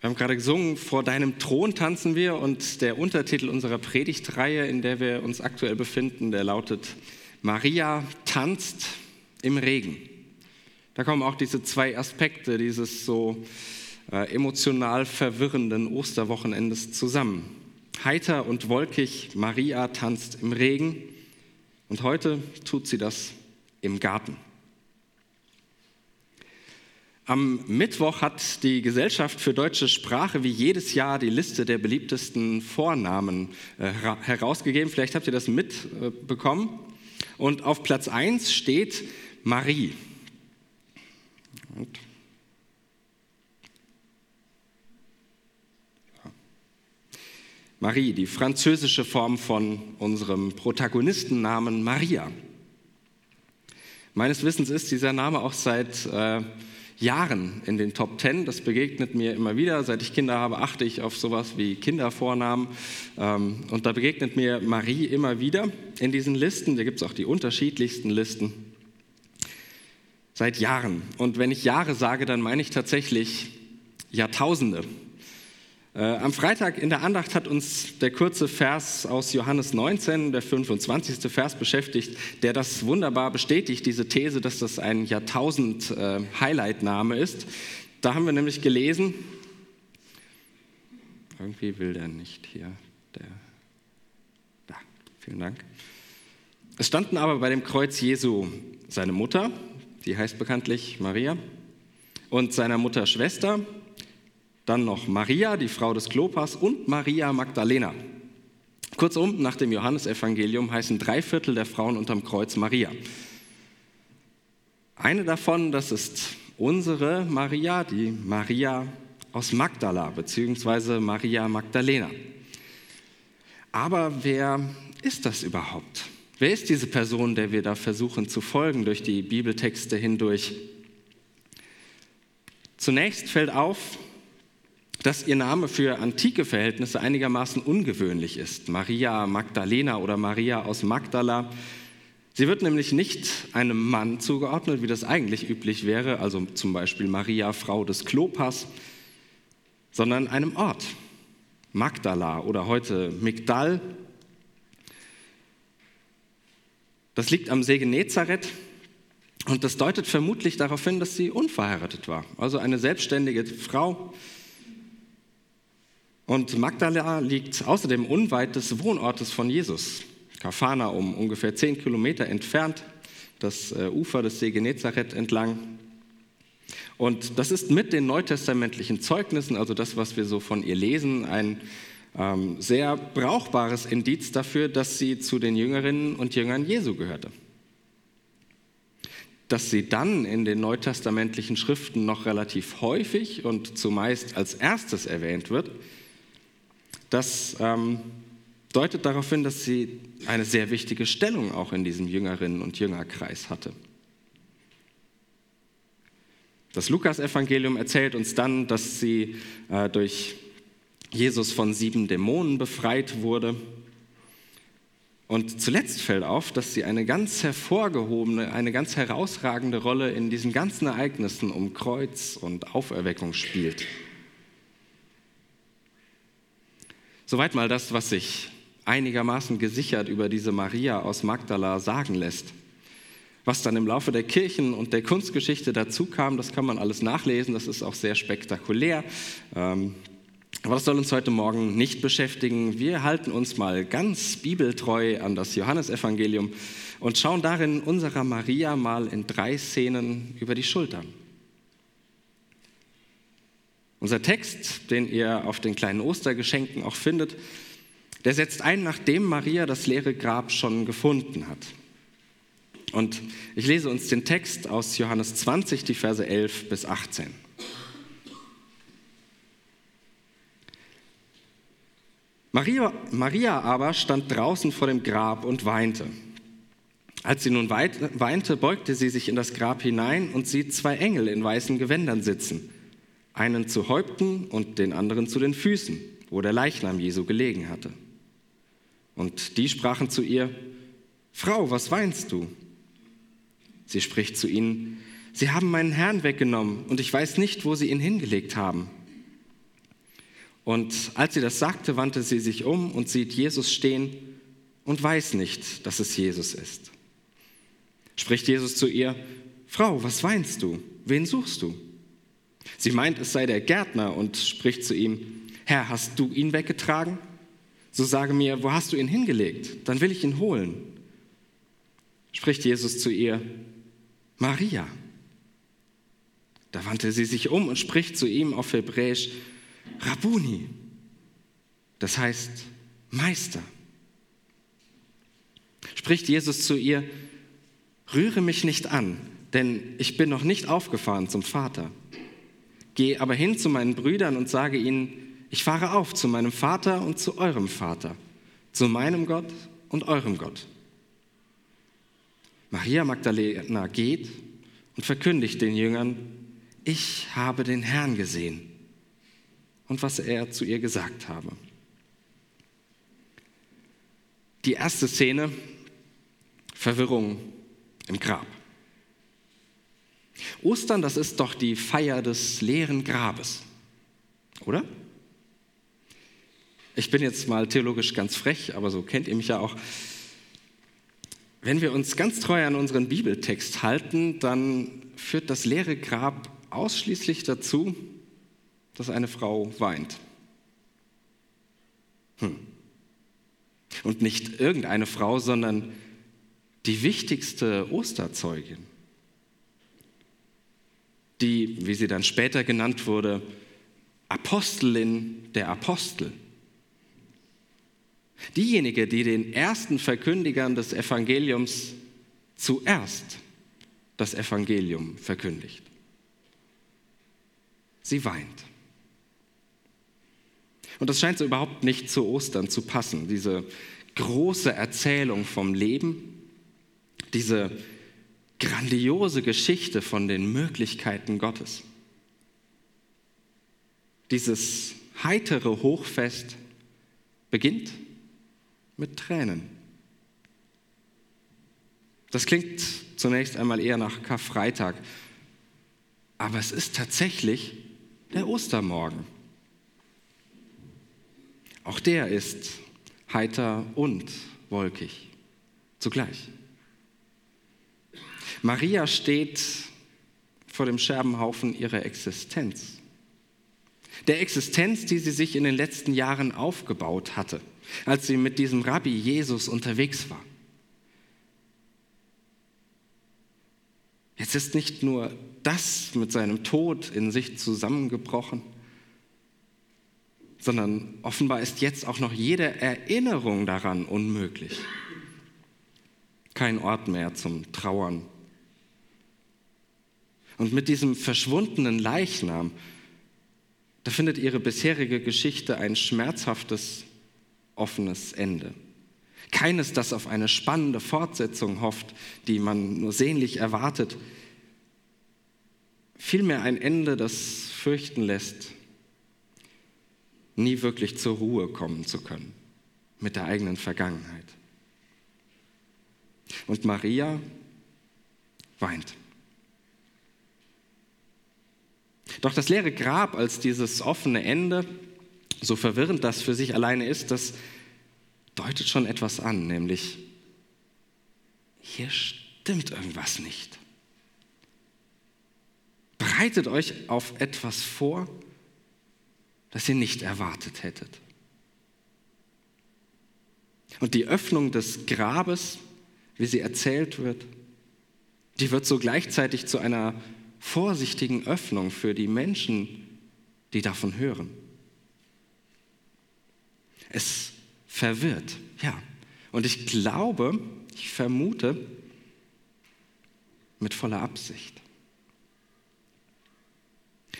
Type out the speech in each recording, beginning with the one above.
Wir haben gerade gesungen, vor deinem Thron tanzen wir und der Untertitel unserer Predigtreihe, in der wir uns aktuell befinden, der lautet Maria tanzt im Regen. Da kommen auch diese zwei Aspekte dieses so äh, emotional verwirrenden Osterwochenendes zusammen. Heiter und wolkig, Maria tanzt im Regen und heute tut sie das im Garten. Am Mittwoch hat die Gesellschaft für deutsche Sprache wie jedes Jahr die Liste der beliebtesten Vornamen äh, herausgegeben. Vielleicht habt ihr das mitbekommen. Und auf Platz 1 steht Marie. Und Marie, die französische Form von unserem Protagonistennamen Maria. Meines Wissens ist dieser Name auch seit äh, Jahren in den Top Ten. Das begegnet mir immer wieder. Seit ich Kinder habe, achte ich auf sowas wie Kindervornamen. Ähm, und da begegnet mir Marie immer wieder in diesen Listen. Da gibt es auch die unterschiedlichsten Listen. Seit Jahren. Und wenn ich Jahre sage, dann meine ich tatsächlich Jahrtausende. Äh, am Freitag in der Andacht hat uns der kurze Vers aus Johannes 19, der 25. Vers beschäftigt, der das wunderbar bestätigt, diese These, dass das ein Jahrtausend-Highlight-Name ist. Da haben wir nämlich gelesen, irgendwie will der nicht hier, der, da, vielen Dank. Es standen aber bei dem Kreuz Jesu seine Mutter, die heißt bekanntlich Maria, und seiner Mutter Schwester, dann noch Maria, die Frau des Klopas, und Maria Magdalena. Kurzum, nach dem Johannesevangelium heißen drei Viertel der Frauen unterm Kreuz Maria. Eine davon, das ist unsere Maria, die Maria aus Magdala, beziehungsweise Maria Magdalena. Aber wer ist das überhaupt? Wer ist diese Person, der wir da versuchen zu folgen durch die Bibeltexte hindurch? Zunächst fällt auf, dass ihr Name für antike Verhältnisse einigermaßen ungewöhnlich ist. Maria Magdalena oder Maria aus Magdala. Sie wird nämlich nicht einem Mann zugeordnet, wie das eigentlich üblich wäre, also zum Beispiel Maria, Frau des Klopas, sondern einem Ort. Magdala oder heute Migdal. Das liegt am See Genezareth und das deutet vermutlich darauf hin, dass sie unverheiratet war. Also eine selbstständige Frau, und Magdala liegt außerdem unweit des Wohnortes von Jesus, Kafana, um ungefähr zehn Kilometer entfernt, das äh, Ufer des See Genezareth entlang. Und das ist mit den neutestamentlichen Zeugnissen, also das, was wir so von ihr lesen, ein ähm, sehr brauchbares Indiz dafür, dass sie zu den Jüngerinnen und Jüngern Jesu gehörte. Dass sie dann in den neutestamentlichen Schriften noch relativ häufig und zumeist als erstes erwähnt wird, das ähm, deutet darauf hin, dass sie eine sehr wichtige Stellung auch in diesem Jüngerinnen- und Jüngerkreis hatte. Das Lukas-Evangelium erzählt uns dann, dass sie äh, durch Jesus von sieben Dämonen befreit wurde. Und zuletzt fällt auf, dass sie eine ganz hervorgehobene, eine ganz herausragende Rolle in diesen ganzen Ereignissen um Kreuz und Auferweckung spielt. Soweit mal das, was sich einigermaßen gesichert über diese Maria aus Magdala sagen lässt. Was dann im Laufe der Kirchen- und der Kunstgeschichte dazu kam, das kann man alles nachlesen, das ist auch sehr spektakulär. Ähm, aber das soll uns heute Morgen nicht beschäftigen. Wir halten uns mal ganz bibeltreu an das Johannesevangelium und schauen darin unserer Maria mal in drei Szenen über die Schultern. Unser Text, den ihr auf den kleinen Ostergeschenken auch findet, der setzt ein, nachdem Maria das leere Grab schon gefunden hat. Und ich lese uns den Text aus Johannes 20, die Verse 11 bis 18. Maria, Maria aber stand draußen vor dem Grab und weinte. Als sie nun weinte, beugte sie sich in das Grab hinein und sieht zwei Engel in weißen Gewändern sitzen einen zu Häupten und den anderen zu den Füßen, wo der Leichnam Jesu gelegen hatte. Und die sprachen zu ihr, Frau, was weinst du? Sie spricht zu ihnen, Sie haben meinen Herrn weggenommen und ich weiß nicht, wo Sie ihn hingelegt haben. Und als sie das sagte, wandte sie sich um und sieht Jesus stehen und weiß nicht, dass es Jesus ist. Spricht Jesus zu ihr, Frau, was weinst du? Wen suchst du? Sie meint, es sei der Gärtner und spricht zu ihm, Herr, hast du ihn weggetragen? So sage mir, wo hast du ihn hingelegt? Dann will ich ihn holen. Spricht Jesus zu ihr, Maria. Da wandte sie sich um und spricht zu ihm auf Hebräisch, Rabuni. Das heißt Meister. Spricht Jesus zu ihr, rühre mich nicht an, denn ich bin noch nicht aufgefahren zum Vater. Geh aber hin zu meinen Brüdern und sage ihnen, ich fahre auf zu meinem Vater und zu eurem Vater, zu meinem Gott und eurem Gott. Maria Magdalena geht und verkündigt den Jüngern, ich habe den Herrn gesehen und was er zu ihr gesagt habe. Die erste Szene, Verwirrung im Grab. Ostern, das ist doch die Feier des leeren Grabes, oder? Ich bin jetzt mal theologisch ganz frech, aber so kennt ihr mich ja auch. Wenn wir uns ganz treu an unseren Bibeltext halten, dann führt das leere Grab ausschließlich dazu, dass eine Frau weint. Hm. Und nicht irgendeine Frau, sondern die wichtigste Osterzeugin die, wie sie dann später genannt wurde, Apostelin der Apostel. Diejenige, die den ersten Verkündigern des Evangeliums zuerst das Evangelium verkündigt. Sie weint. Und das scheint so überhaupt nicht zu Ostern zu passen, diese große Erzählung vom Leben, diese grandiose Geschichte von den Möglichkeiten Gottes. Dieses heitere Hochfest beginnt mit Tränen. Das klingt zunächst einmal eher nach Karfreitag, aber es ist tatsächlich der Ostermorgen. Auch der ist heiter und wolkig zugleich. Maria steht vor dem Scherbenhaufen ihrer Existenz. Der Existenz, die sie sich in den letzten Jahren aufgebaut hatte, als sie mit diesem Rabbi Jesus unterwegs war. Jetzt ist nicht nur das mit seinem Tod in sich zusammengebrochen, sondern offenbar ist jetzt auch noch jede Erinnerung daran unmöglich. Kein Ort mehr zum Trauern und mit diesem verschwundenen Leichnam, da findet ihre bisherige Geschichte ein schmerzhaftes, offenes Ende. Keines, das auf eine spannende Fortsetzung hofft, die man nur sehnlich erwartet. Vielmehr ein Ende, das fürchten lässt, nie wirklich zur Ruhe kommen zu können mit der eigenen Vergangenheit. Und Maria weint. Doch das leere Grab als dieses offene Ende, so verwirrend das für sich alleine ist, das deutet schon etwas an, nämlich hier stimmt irgendwas nicht. Bereitet euch auf etwas vor, das ihr nicht erwartet hättet. Und die Öffnung des Grabes, wie sie erzählt wird, die wird so gleichzeitig zu einer vorsichtigen Öffnung für die Menschen, die davon hören. Es verwirrt, ja. Und ich glaube, ich vermute, mit voller Absicht.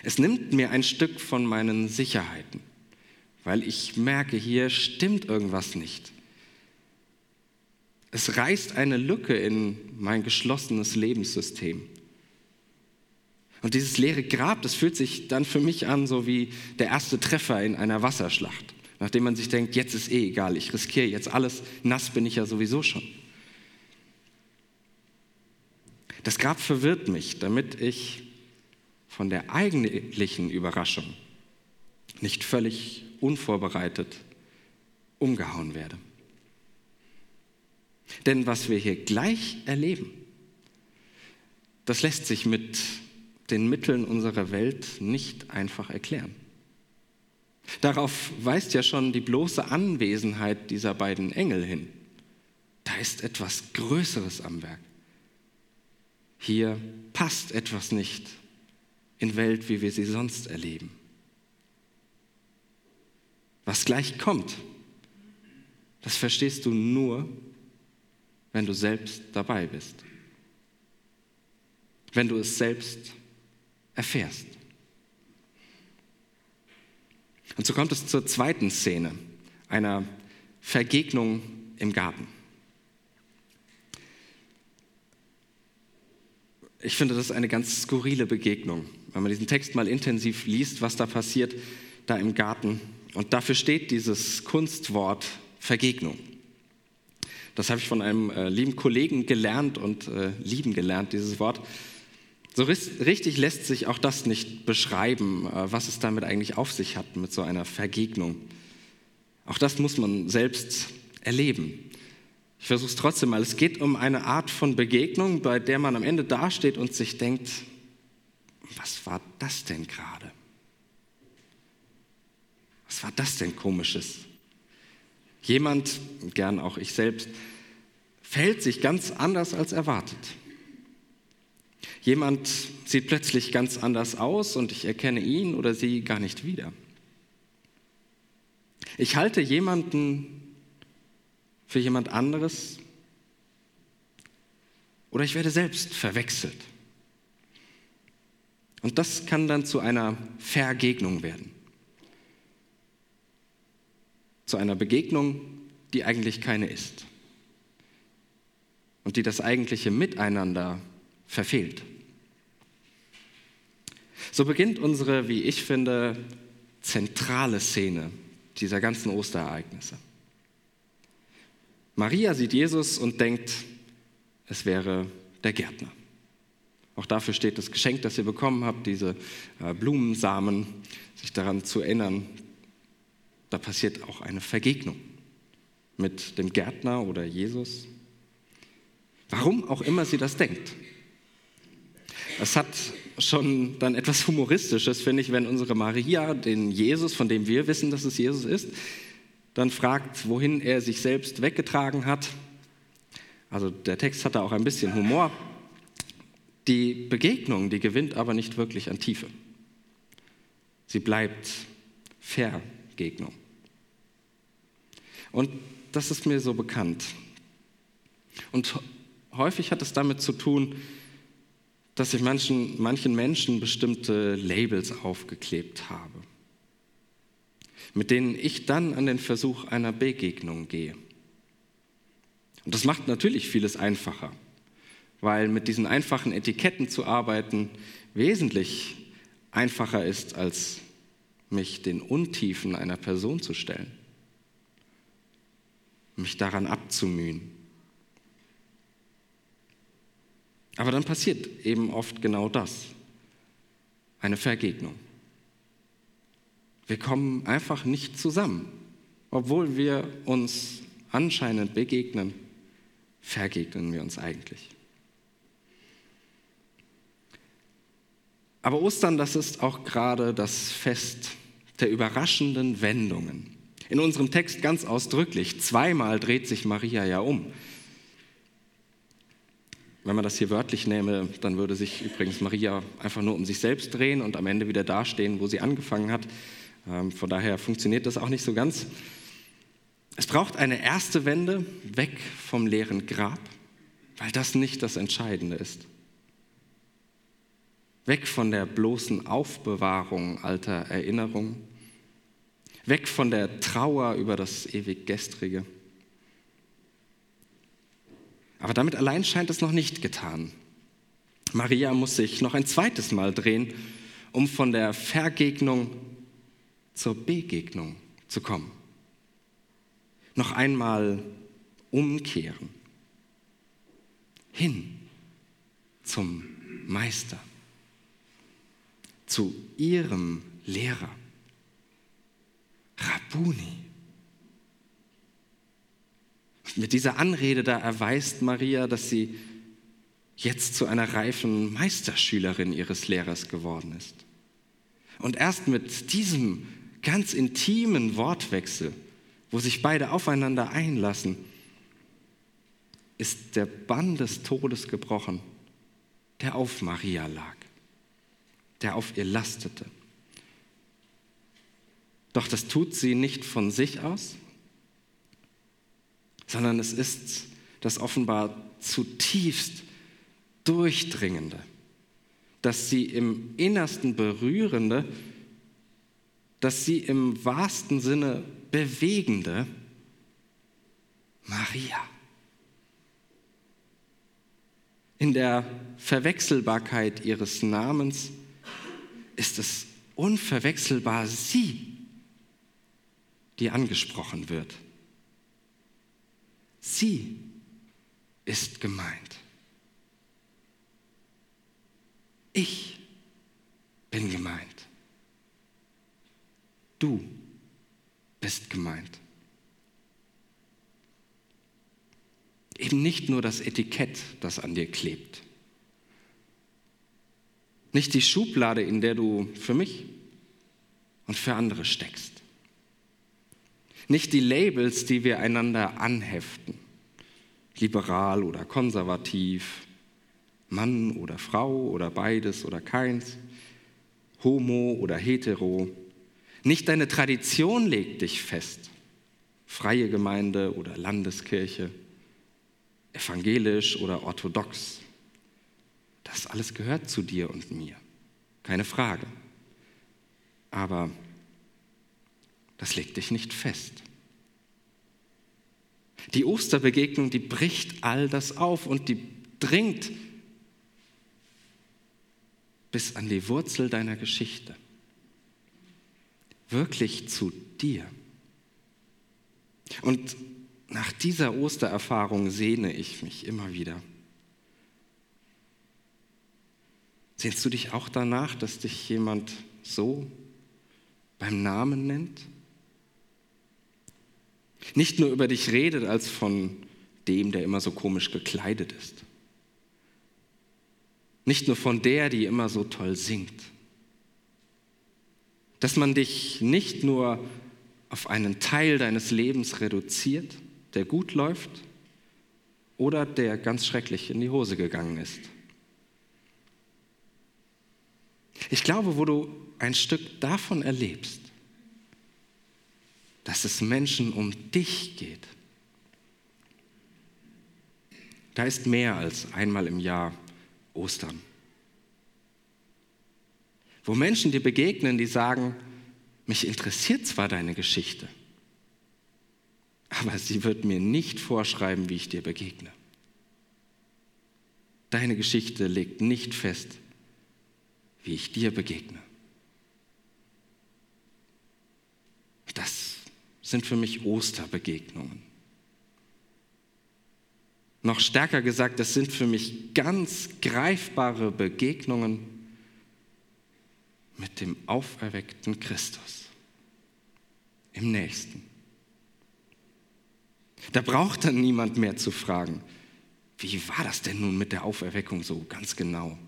Es nimmt mir ein Stück von meinen Sicherheiten, weil ich merke, hier stimmt irgendwas nicht. Es reißt eine Lücke in mein geschlossenes Lebenssystem. Und dieses leere Grab, das fühlt sich dann für mich an, so wie der erste Treffer in einer Wasserschlacht. Nachdem man sich denkt, jetzt ist eh egal, ich riskiere jetzt alles, nass bin ich ja sowieso schon. Das Grab verwirrt mich, damit ich von der eigentlichen Überraschung, nicht völlig unvorbereitet umgehauen werde. Denn was wir hier gleich erleben, das lässt sich mit den Mitteln unserer Welt nicht einfach erklären. Darauf weist ja schon die bloße Anwesenheit dieser beiden Engel hin. Da ist etwas Größeres am Werk. Hier passt etwas nicht in Welt, wie wir sie sonst erleben. Was gleich kommt, das verstehst du nur, wenn du selbst dabei bist, wenn du es selbst erfährst. Und so kommt es zur zweiten Szene, einer Vergegnung im Garten. Ich finde, das eine ganz skurrile Begegnung, wenn man diesen Text mal intensiv liest, was da passiert, da im Garten. Und dafür steht dieses Kunstwort Vergegnung. Das habe ich von einem äh, lieben Kollegen gelernt und äh, lieben gelernt, dieses Wort. So richtig lässt sich auch das nicht beschreiben, äh, was es damit eigentlich auf sich hat mit so einer Vergegnung. Auch das muss man selbst erleben. Ich versuche es trotzdem mal. Es geht um eine Art von Begegnung, bei der man am Ende dasteht und sich denkt, was war das denn gerade? Was war das denn komisches? Jemand, gern auch ich selbst, verhält sich ganz anders als erwartet. Jemand sieht plötzlich ganz anders aus und ich erkenne ihn oder sie gar nicht wieder. Ich halte jemanden für jemand anderes oder ich werde selbst verwechselt. Und das kann dann zu einer Vergegnung werden. Zu einer Begegnung, die eigentlich keine ist. Und die das eigentliche Miteinander verfehlt. So beginnt unsere, wie ich finde, zentrale Szene dieser ganzen Osterereignisse. Maria sieht Jesus und denkt, es wäre der Gärtner. Auch dafür steht das Geschenk, das ihr bekommen habt, diese äh, Blumensamen, sich daran zu erinnern, da passiert auch eine Vergegnung mit dem Gärtner oder Jesus. Warum auch immer sie das denkt. Es hat schon dann etwas Humoristisches, finde ich, wenn unsere Maria den Jesus, von dem wir wissen, dass es Jesus ist, dann fragt, wohin er sich selbst weggetragen hat. Also der Text hat da auch ein bisschen Humor. Die Begegnung, die gewinnt aber nicht wirklich an Tiefe. Sie bleibt Vergegnung. Und das ist mir so bekannt. Und häufig hat es damit zu tun, dass ich manchen, manchen Menschen bestimmte Labels aufgeklebt habe, mit denen ich dann an den Versuch einer Begegnung gehe. Und das macht natürlich vieles einfacher, weil mit diesen einfachen Etiketten zu arbeiten wesentlich einfacher ist, als mich den Untiefen einer Person zu stellen, mich daran abzumühen. Aber dann passiert eben oft genau das, eine Vergegnung. Wir kommen einfach nicht zusammen, obwohl wir uns anscheinend begegnen, vergegnen wir uns eigentlich. Aber Ostern, das ist auch gerade das Fest der überraschenden Wendungen. In unserem Text ganz ausdrücklich, zweimal dreht sich Maria ja um. Wenn man das hier wörtlich nähme, dann würde sich übrigens Maria einfach nur um sich selbst drehen und am Ende wieder dastehen, wo sie angefangen hat. Ähm, von daher funktioniert das auch nicht so ganz. Es braucht eine erste Wende weg vom leeren Grab, weil das nicht das Entscheidende ist. Weg von der bloßen Aufbewahrung alter Erinnerungen. Weg von der Trauer über das ewig Gestrige. Aber damit allein scheint es noch nicht getan. Maria muss sich noch ein zweites Mal drehen, um von der Vergegnung zur Begegnung zu kommen. Noch einmal umkehren. Hin zum Meister, zu ihrem Lehrer, Rabuni. Mit dieser Anrede da erweist Maria, dass sie jetzt zu einer reifen Meisterschülerin ihres Lehrers geworden ist. Und erst mit diesem ganz intimen Wortwechsel, wo sich beide aufeinander einlassen, ist der Bann des Todes gebrochen, der auf Maria lag, der auf ihr lastete. Doch das tut sie nicht von sich aus, sondern es ist das offenbar zutiefst Durchdringende, das sie im Innersten berührende, das sie im wahrsten Sinne bewegende Maria. In der Verwechselbarkeit ihres Namens ist es unverwechselbar sie, die angesprochen wird. Sie ist gemeint. Ich bin gemeint. Du bist gemeint. Eben nicht nur das Etikett, das an dir klebt. Nicht die Schublade, in der du für mich und für andere steckst. Nicht die Labels, die wir einander anheften. Liberal oder konservativ, Mann oder Frau oder beides oder keins, homo oder hetero. Nicht deine Tradition legt dich fest. Freie Gemeinde oder Landeskirche, evangelisch oder orthodox. Das alles gehört zu dir und mir. Keine Frage. Aber das legt dich nicht fest. Die Osterbegegnung, die bricht all das auf und die dringt bis an die Wurzel deiner Geschichte. Wirklich zu dir. Und nach dieser Ostererfahrung sehne ich mich immer wieder. Sehnst du dich auch danach, dass dich jemand so beim Namen nennt? Nicht nur über dich redet als von dem, der immer so komisch gekleidet ist. Nicht nur von der, die immer so toll singt. Dass man dich nicht nur auf einen Teil deines Lebens reduziert, der gut läuft oder der ganz schrecklich in die Hose gegangen ist. Ich glaube, wo du ein Stück davon erlebst, dass es Menschen um dich geht. Da ist mehr als einmal im Jahr Ostern. Wo Menschen dir begegnen, die sagen, mich interessiert zwar deine Geschichte, aber sie wird mir nicht vorschreiben, wie ich dir begegne. Deine Geschichte legt nicht fest, wie ich dir begegne. Das sind für mich Osterbegegnungen. Noch stärker gesagt, das sind für mich ganz greifbare Begegnungen mit dem auferweckten Christus im Nächsten. Da braucht dann niemand mehr zu fragen, wie war das denn nun mit der Auferweckung so ganz genau?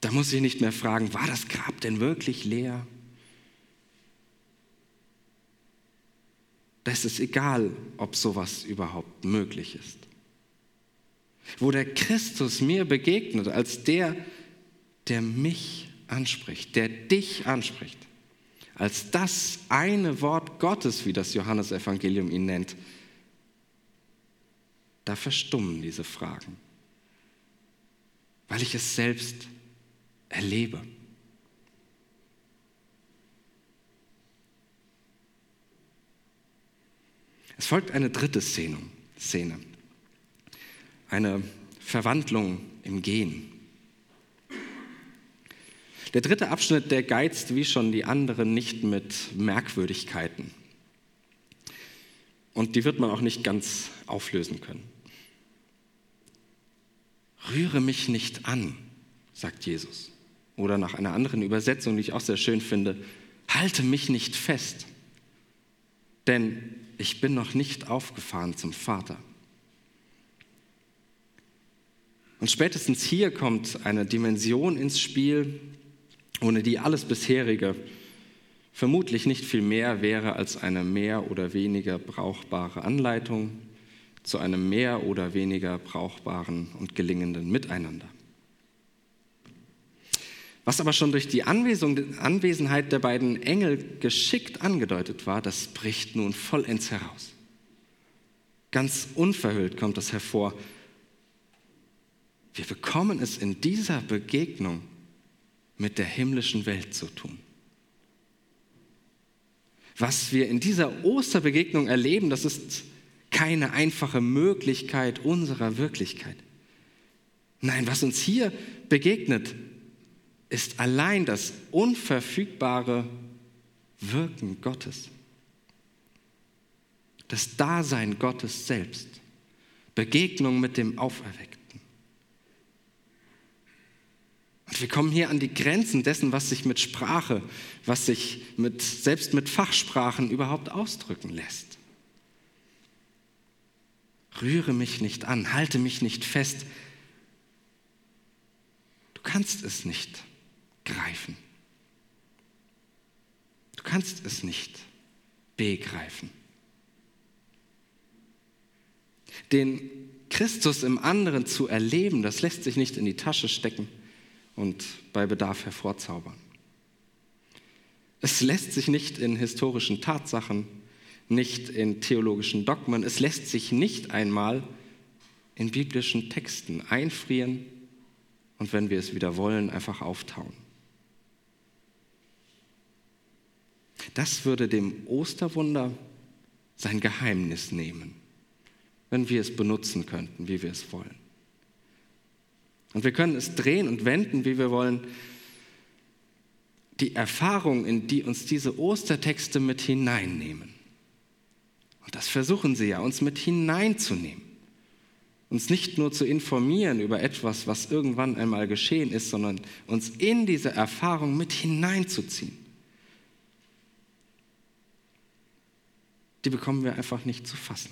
Da muss ich nicht mehr fragen, war das Grab denn wirklich leer? Da ist es egal, ob sowas überhaupt möglich ist. Wo der Christus mir begegnet als der, der mich anspricht, der dich anspricht, als das eine Wort Gottes, wie das Johannesevangelium ihn nennt, da verstummen diese Fragen, weil ich es selbst erlebe. Es folgt eine dritte Szene, Szene. eine Verwandlung im Gehen. Der dritte Abschnitt, der geizt wie schon die anderen nicht mit Merkwürdigkeiten. Und die wird man auch nicht ganz auflösen können. Rühre mich nicht an, sagt Jesus. Oder nach einer anderen Übersetzung, die ich auch sehr schön finde, halte mich nicht fest. denn ich bin noch nicht aufgefahren zum Vater. Und spätestens hier kommt eine Dimension ins Spiel, ohne die alles bisherige vermutlich nicht viel mehr wäre als eine mehr oder weniger brauchbare Anleitung zu einem mehr oder weniger brauchbaren und gelingenden Miteinander. Was aber schon durch die Anwesenheit der beiden Engel geschickt angedeutet war, das bricht nun vollends heraus. Ganz unverhüllt kommt das hervor. Wir bekommen es in dieser Begegnung mit der himmlischen Welt zu tun. Was wir in dieser Osterbegegnung erleben, das ist keine einfache Möglichkeit unserer Wirklichkeit. Nein, was uns hier begegnet, ist allein das unverfügbare Wirken Gottes. Das Dasein Gottes selbst. Begegnung mit dem Auferweckten. Und wir kommen hier an die Grenzen dessen, was sich mit Sprache, was sich mit, selbst mit Fachsprachen überhaupt ausdrücken lässt. Rühre mich nicht an, halte mich nicht fest. Du kannst es nicht greifen. Du kannst es nicht begreifen. Den Christus im anderen zu erleben, das lässt sich nicht in die Tasche stecken und bei Bedarf hervorzaubern. Es lässt sich nicht in historischen Tatsachen, nicht in theologischen Dogmen, es lässt sich nicht einmal in biblischen Texten einfrieren und wenn wir es wieder wollen, einfach auftauen. Das würde dem Osterwunder sein Geheimnis nehmen, wenn wir es benutzen könnten, wie wir es wollen. Und wir können es drehen und wenden, wie wir wollen. Die Erfahrung, in die uns diese Ostertexte mit hineinnehmen. Und das versuchen sie ja, uns mit hineinzunehmen. Uns nicht nur zu informieren über etwas, was irgendwann einmal geschehen ist, sondern uns in diese Erfahrung mit hineinzuziehen. Die bekommen wir einfach nicht zu fassen.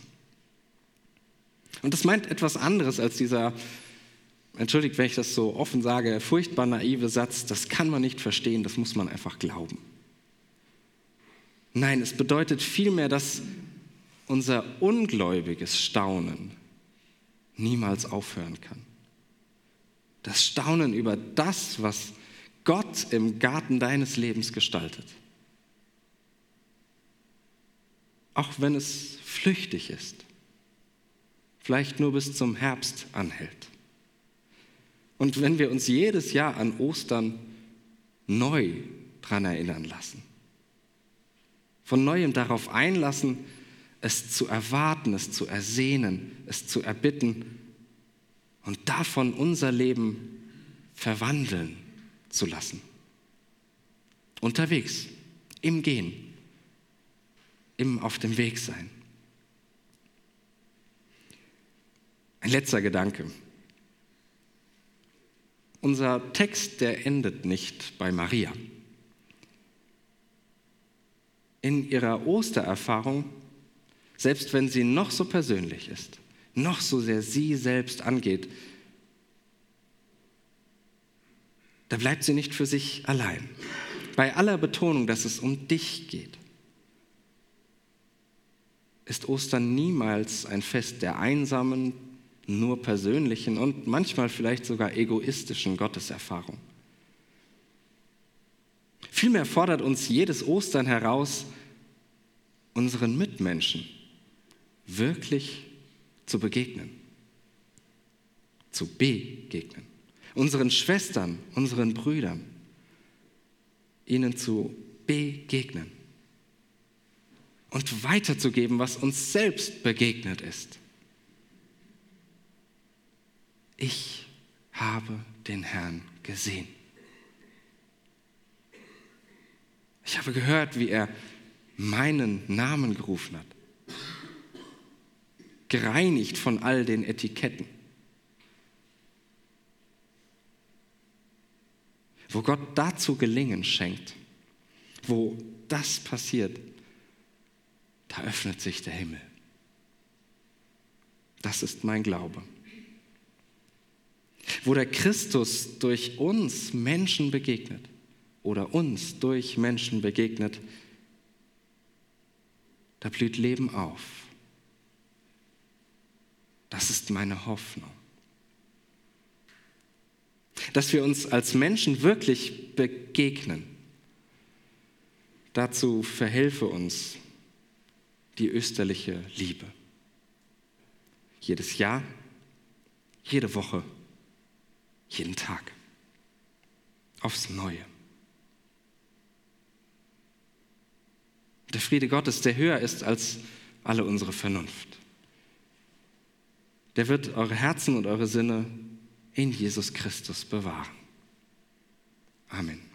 Und das meint etwas anderes als dieser, entschuldigt, wenn ich das so offen sage, furchtbar naive Satz, das kann man nicht verstehen, das muss man einfach glauben. Nein, es bedeutet vielmehr, dass unser ungläubiges Staunen niemals aufhören kann. Das Staunen über das, was Gott im Garten deines Lebens gestaltet. Auch wenn es flüchtig ist, vielleicht nur bis zum Herbst anhält. Und wenn wir uns jedes Jahr an Ostern neu daran erinnern lassen, von neuem darauf einlassen, es zu erwarten, es zu ersehnen, es zu erbitten und davon unser Leben verwandeln zu lassen. Unterwegs, im Gehen, im auf dem Weg sein. Ein letzter Gedanke. Unser Text, der endet nicht bei Maria. In ihrer Ostererfahrung, selbst wenn sie noch so persönlich ist, noch so sehr sie selbst angeht, da bleibt sie nicht für sich allein. Bei aller Betonung, dass es um dich geht ist Ostern niemals ein Fest der einsamen, nur persönlichen und manchmal vielleicht sogar egoistischen Gotteserfahrung. Vielmehr fordert uns jedes Ostern heraus, unseren Mitmenschen wirklich zu begegnen, zu begegnen, unseren Schwestern, unseren Brüdern, ihnen zu begegnen und weiterzugeben, was uns selbst begegnet ist. Ich habe den Herrn gesehen. Ich habe gehört, wie er meinen Namen gerufen hat. Gereinigt von all den Etiketten. Wo Gott dazu Gelingen schenkt, wo das passiert, da öffnet sich der Himmel. Das ist mein Glaube. Wo der Christus durch uns Menschen begegnet oder uns durch Menschen begegnet, da blüht Leben auf. Das ist meine Hoffnung. Dass wir uns als Menschen wirklich begegnen. Dazu verhelfe uns die österliche Liebe. Jedes Jahr, jede Woche, jeden Tag. Aufs Neue. Der Friede Gottes, der höher ist als alle unsere Vernunft. Der wird eure Herzen und eure Sinne in Jesus Christus bewahren. Amen.